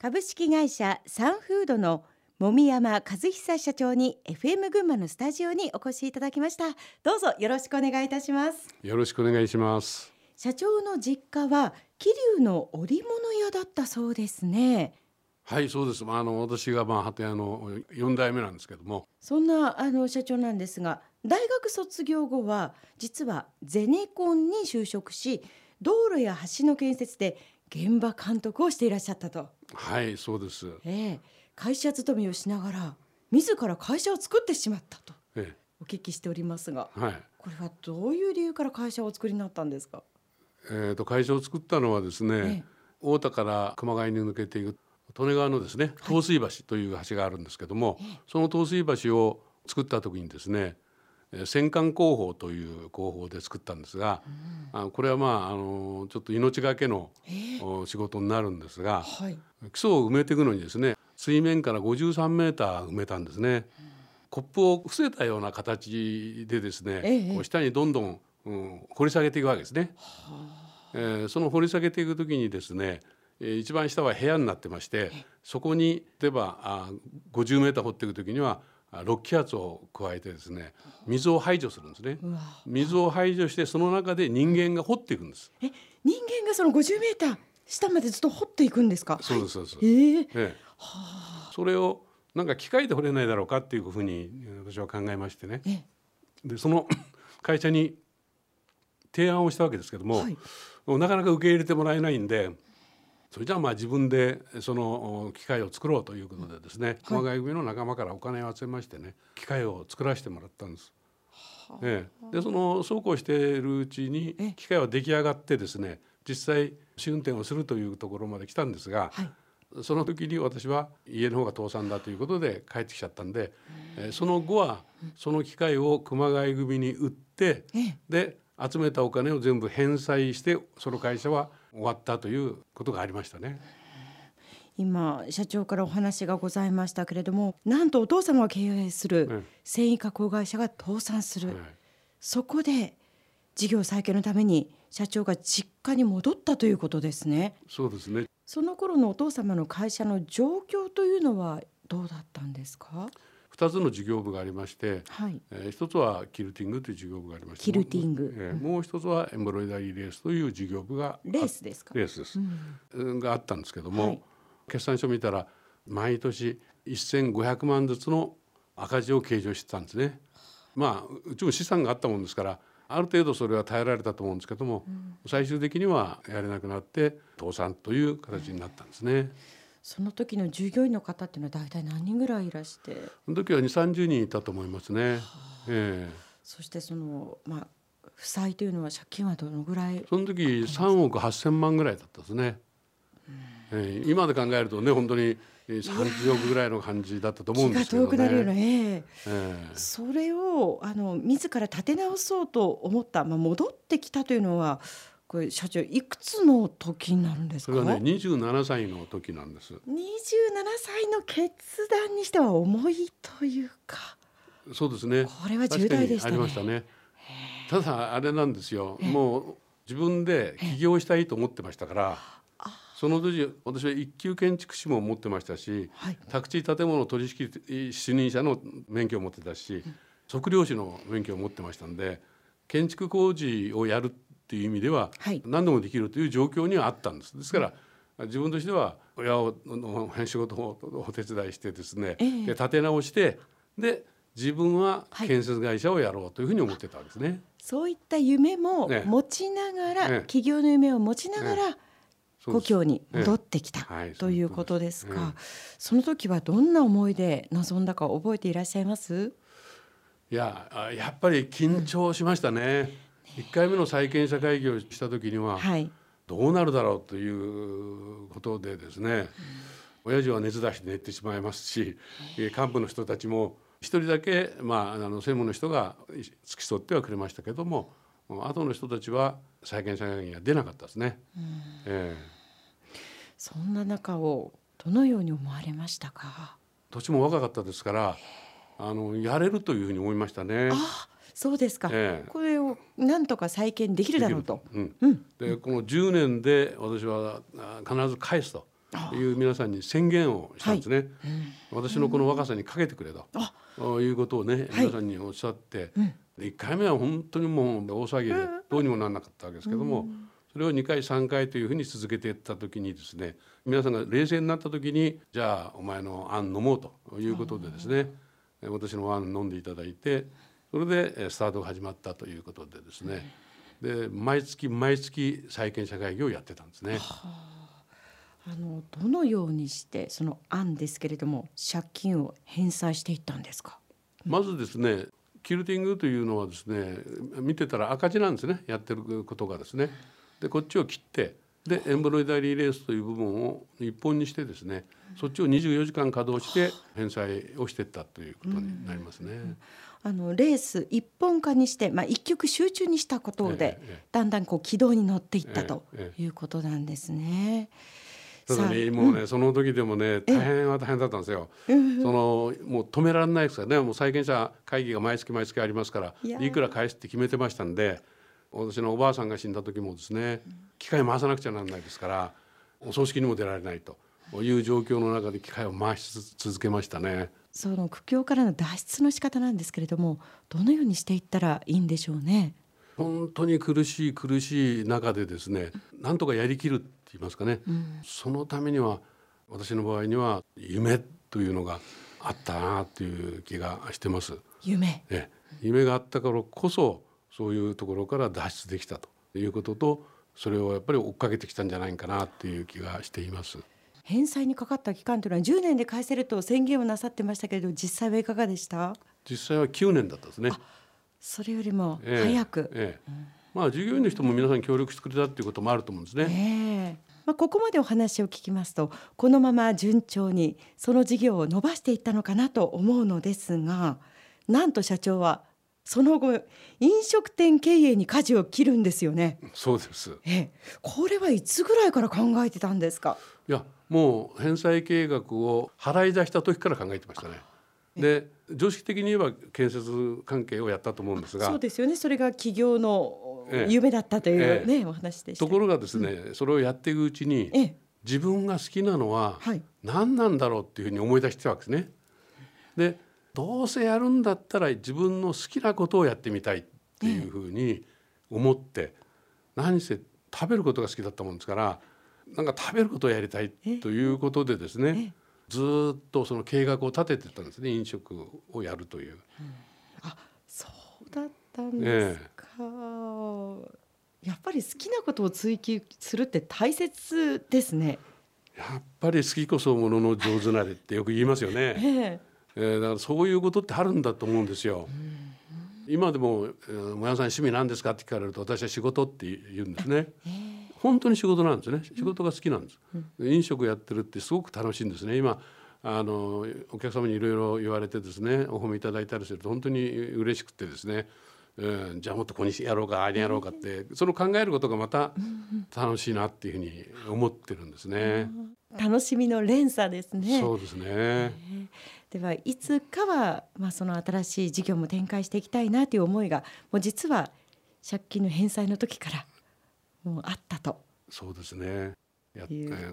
株式会社サンフードの籾山和久社長に FM 群馬のスタジオにお越しいただきました。どうぞよろしくお願いいたします。よろしくお願いします。社長の実家は桐生の織物屋だったそうですね。はいそうです。あの私がまあ鳩屋の四代目なんですけども。そんなあの社長なんですが大学卒業後は実はゼネコンに就職し道路や橋の建設で現場監督をしていらっしゃったと。はいそうです。ええ。会社勤めをしながら自ら会社を作ってしまったと。えお聞きしておりますがえはい。これはどういう理由から会社をお作りになったんですか？えー、と会社を作ったのはですね、ええ。太田から熊谷に抜けていく利根川のですね東水橋という橋があるんですけども、その東水橋を作った時にですねえー戦艦工法という工法で作ったんですが、あこれはまああのちょっと命がけのお仕事になるんですがはい。基礎を埋めていくのにですね水面から53メーター埋めたんですね。コップを伏せたような形でですね、ええこう下にどんどん、うん、掘り下げていくわけですね。えーその掘り下げていく時にですね、えー一番下は部屋になってましてそこに例えばあ50メーター掘っていく時にはあ6気圧を加えてですね水を排除するんですね。水を排除してその中で人間が掘っていくんです。え人間がその50メーター下までずっと掘っていくんですか？そうですそうです。えええ。えそれをなんか機械で掘れないだろうかっていうふうにえー私は考えましてね。え。でその 会社に提案をしたわけですけども、はい。なかなか受け入れてもらえないんでそれじゃあまあ自分でそのお機械を作ろうということでですね、熊谷組の仲間からお金を集めましてね機械を作らせてもらったんです。ええ、でそのそうこうしているうちにええ。機械は出来上がってですね実際試運転をするというところまで来たんですが、はい。その時に私は家の方が倒産だということで帰ってきちゃったんで、え。ーその後はその機械を熊谷組に売って、ええ。で集めたお金を全部返済してその会社は終わったということがありましたね。今社長からお話がございましたけれどもなんとお父様が経営するえ繊維加工会社が倒産する、はいそこで事業再建のために社長が実家に戻ったということですね。そうですね。その頃のお父様の会社の状況というのはどうだったんですか？2つの事業部がありまして、はい。えー一つはキルティングという事業部がありましてキルティング。えーもう一つはエンブロイダリーレースという事業部があレースですか？レースです、うん。うんがあったんですけども、はい。決算書見たら毎年1500万ずつの赤字を計上してたんですね。まあうちも資産があったもんですからある程度それは耐えられたと思うんですけども、最終的にはやれなくなって倒産という形になったんですね。その時の従業員の方っていうのは大体何人ぐらいいらして？その時は2、30人いたと思いますね。ええ。そしてそのまあ負債というのは借金はどのぐらいその時3億8,000万ぐらいだったですね。ええ。今で考えるとね本当にえー30億ぐらいの感じだったと思うんですけどね。遠くなるような、ええ。ええ。それをあの自ら立て直そうと思った、まあ、戻ってきたというのはこれ社長いくつの時になるんですか？それはね27歳の時なんです。27歳の決断にしては重いというかそうですね。これは重大でしたねありましたね。ただあれなんですよ。もう自分で起業したいと思ってましたから、その時私は一級建築士も持ってましたし、はい宅地建物取引主任者の免許を持ってたし、測量士の免許を持ってましたんで、建築工事をやるっていう意味でははい。何でもできるという状況にはあったんです。ですから。自分としては親をの仕事をお手伝いしてですね、ええ。で立て直してで自分ははい。建設会社をやろうというふうに思ってたわけですね。そういった夢もええ持ちながら、ええ起業の夢を持ちながら、そうです。故郷に戻ってきた、はいということですか、そういその時はどんな思いで臨んだか覚えていらっしゃいます？いやあやっぱり緊張しましたね。一回目の債権者会議をした時には、はい。どうなるだろうということでですね、親父は熱出して寝てしまいますし、えー幹部の人たちも一人だけ、まあ、あの専務の人が付き添ってはくれましたけども後の人たちは債権者会議には出なかったですね。えそんな中をどのように思われましたか？ー年も若かったですからあのやれるというふうに思いましたね。あそうですか、ええ。これをなんとか再建できるだろうと。うん。うん、でこの10年で私はあ必ず返すと。いう皆さんに宣言をしたんですね。私のこの若さにかけてくれと。いうことをね皆さんにおっしゃって、1回目は本当にもう大騒ぎでどうにもならなかったわけですけども、それを2回3回というふうに続けていった時にですね皆さんが冷静になった時にじゃあお前のあん飲もうということでですね私のあん飲んでいただいてそれでえスタートが始まったということでですねで毎月毎月債権者会議をやってたんですね。あのどのようにしてその案ですけれども借金を返済していったんですか？まずですねキルティングというのはですね見てたら赤字なんですねやってることがですね。でこっちを切ってでエンブロイダリーレースという部分を一本にしてですねそっちを24時間稼働して返済をしていったということになりますね。あのレース一本化にして、まあ、一曲集中にしたことで、だんだんこう軌道に乗っていったとえいうことなんですね。ただねもうね、その時でもね大変は大変だったんですよ。そのもう止められないですからねもう債権者会議が毎月毎月ありますからいくら返すって決めてましたんで私のおばあさんが死んだ時もですね機械回さなくちゃならないですからお葬式にも出られないという状況の中で機械を回し続けましたね。その苦境からの脱出の仕方なんですけれどもどのようにしていったらいいんでしょうね？本当に苦しい苦しい中でですねなんとかやりきるって言いますかね、そのためには私の場合には夢というのがあったなという気がしてます。夢ね、夢があったからこそそういうところから脱出できたということとそれをやっぱり追っかけてきたんじゃないかなっていう気がしています。返済にかかった期間というのは10年で返せると宣言をなさってましたけれど実際はいかがでした？実際は9年だったですね。それよりもええ早く、ええまあ従業員の人も皆さん協力してくれたっていうこともあると思うんですね。ええまあ、ここまでお話を聞きますとこのまま順調にその事業を伸ばしていったのかなと思うのですがなんと社長はその後飲食店経営に舵を切るんですよね。そうです。ええ、これはいつぐらいから考えてたんですか？いやもう返済計画を払い出した時から考えてましたね。で常識的に言えば建設関係をやったと思うんですがそうですよね。それが企業のええ夢だったというえね、お話でした。ところがですね、それをやっていくうちにええ、自分が好きなのははい何なんだろうっていうふうに思い出してたわけですね。でどうせやるんだったら自分の好きなことをやってみたいっていうふうに思って、何せ食べることが好きだったもんですからなんか食べることをやりたいということでですねずーっとその計画を立ててたんですね飲食をやるという。あ、そうだったんですか。やっぱり好きなことを追求するって大切ですね。やっぱり好きこそものの上手なれってよく言いますよね。ええ、えーだからそういうことってあるんだと思うんですよ。今でも「えーもやさん趣味なんですか?」って聞かれると私は仕事って言うんですね。本当に仕事なんですね。仕事が好きなんです。飲食やってるってすごく楽しいんですね。今あのお客様にいろいろ言われてですねお褒めいただいたりすると本当に嬉しくてですね、うん、じゃあもっとここにやろうかああにやろうかってその考えることがまた楽しいなっていうふうに思ってるんですね。楽しみの連鎖ですね。そうですね。ではいつかはまあその新しい事業も展開していきたいなという思いがもう実は借金の返済の時からもうあったと。そうですね。や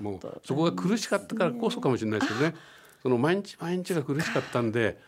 もうそこが苦しかったからこそかもしれないですけどね。その毎日毎日が苦しかったんで、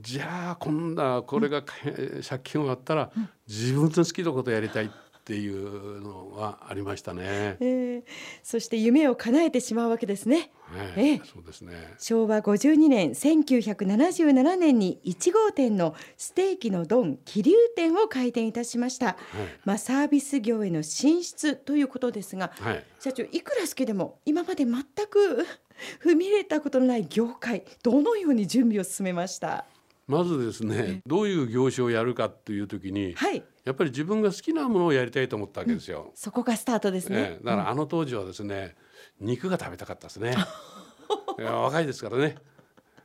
じゃあ今度はこれが、えー借金終わったら自分の好きなことやりたいっていうのはありましたね。えーそして夢を叶えてしまうわけですね。はいええそうですね。昭和52年1977年に1号店のステーキのドン桐生店を開店いたしました、まあ、サービス業への進出ということですがはい。社長いくら好きでも今まで全く 踏み入れたことのない業界どのように準備を進めました？まずですね、どういう業種をやるかっていう時に、はいやっぱり自分が好きなものをやりたいと思ったわけですよ。そこがスタートですね、ええだからあの当時はですね、肉が食べたかったですね。いや若いですからね。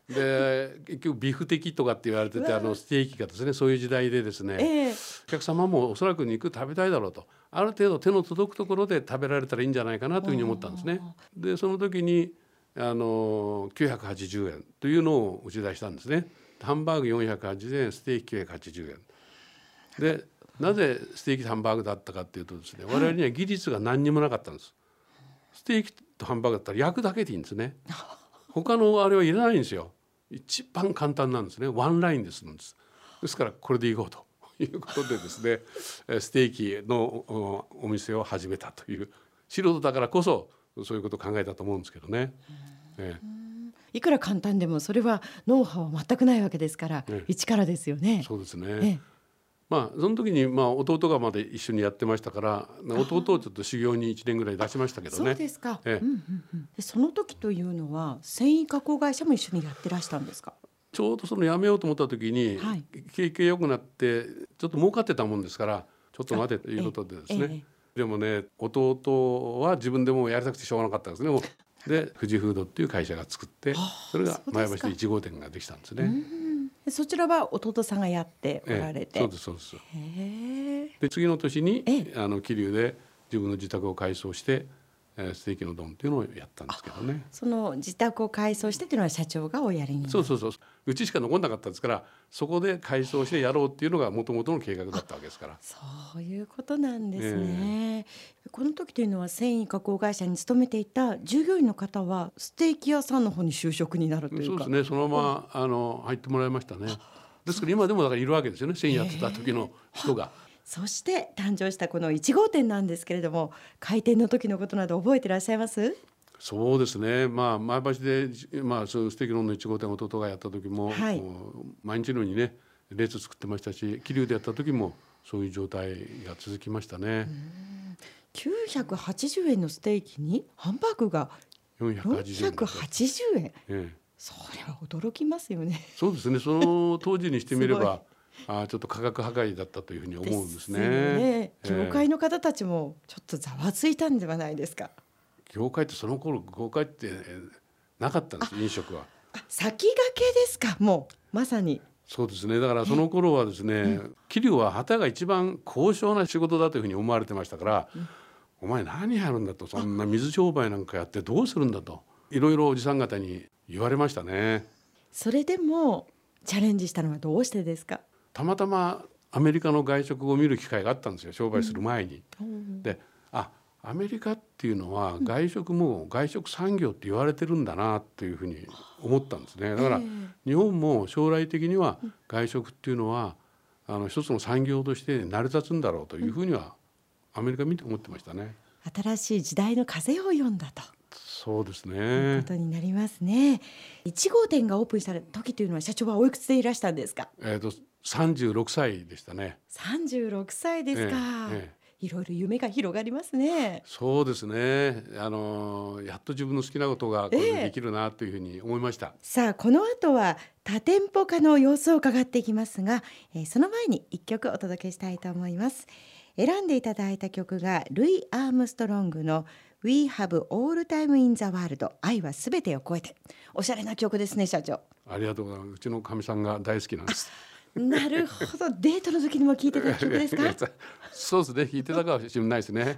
で結局ビフ的とかって言われててあのステーキがですねそういう時代でですね、ええお客様もおそらく肉食べたいだろうとある程度手の届くところで食べられたらいいんじゃないかなというふうに思ったんですね。でその時にあの980円というのを打ち出したんですね。ハンバーグ480円ステーキ980円。でなぜステーキとハンバーグだったかっていうとですね我々には技術が何にもなかったんです。ステーキとハンバーグだったら焼くだけでいいんですね。他のあれはいらないんですよ。一番簡単なんですね。ワンラインでするんです。ですからこれでいこうと。いうことでですねステーキのお店を始めたという。素人だからこそそういうことを考えたと思うんですけどね。ええいくら簡単でもそれはノウハウは全くないわけですから、ええ、一からですよね。そうですね。ええ、まあその時にまあ弟がまで一緒にやってましたから弟をちょっと修行に一年ぐらい出しましたけどね。そうですか。ええうんうんうん、でその時というのは繊維加工会社も一緒にやってらしたんですか？ちょうどその辞めようと思った時に、はい、景気が良くなってちょっと儲かってたもんですからちょっと待てということでですね。でもね弟は自分でもやりたくてしょうがなかったんですね。で富士フードっていう会社が作ってそれが前橋で1号店ができたんですね。そちらは弟さんがやっておられて、ええ、そうですそうです。で次の年に、あの桐生で自分の自宅を改装してえー、ステーキの丼っていうのをやったんですけどね。その自宅を改装してっていうのは社長がおやりにそうそうそう。うちしか残んなかったですからそこで改装してやろうっていうのがもともとの計画だったわけですから。そういうことなんですね、えー、この時というのは繊維加工会社に勤めていた従業員の方はステーキ屋さんの方に就職になるというそうですね。そのまま、あの入ってもらいましたね。ですから今でもだからいるわけですよね。繊維やってた時の人が。えーそして誕生したこの1号店なんですけれども開店の時のことなど覚えていらっしゃいます？そうですね、まあ、前橋で、まあ、そう素敵の1号店弟がやった時も、はい、毎日のようにね列作ってましたし桐生でやった時もそういう状態が続きましたね。980円のステーキにハンバーグが480円。円ええ、それは驚きますよね。そうですね。その当時にしてみれば あちょっと価格破壊だったというふうに思うんですね。ね業界の方たちもちょっとざわついたんではないですか？業界ってその頃業界ってなかったんです飲食は。先駆けですか？もうまさに。そうですねだからその頃はですね桐生は旗が一番高尚な仕事だというふうに思われてましたから、うん、お前何やるんだとそんな水商売なんかやってどうするんだといろいろおじさん方に言われましたね。それでもチャレンジしたのはどうしてですか？たまたまアメリカの外食を見る機会があったんですよ商売する前に。うん、であアメリカっていうのは外食も外食産業って言われてるんだなっていうふうに思ったんですね。だから日本も将来的には外食っていうのはあの一つの産業として成り立つんだろうというふうにはアメリカ見て思ってましたね。新しい時代の風を読んだと。そうですね。ことになりますね。一号店がオープンした時というのは社長はおいくつでいらしたんですか？えっ、と三十六歳でしたね。三十六歳ですか。ええいろいろ夢が広がりますね。そうですね。あのやっと自分の好きなことがこれでできるなというふうに思いました。えさあこの後は多店舗化の様子を伺っていきますが、えー、その前に一曲お届けしたいと思います。選んでいただいた曲がルイ・アームストロングの We have all time in the world 愛はすべてを超えておしゃれな曲ですね社長ありがとうございますうちのかみさんが大好きなんです なるほど。デートの時にも聞いてた曲ですか？そうですね。聞いてたかもしれないですね。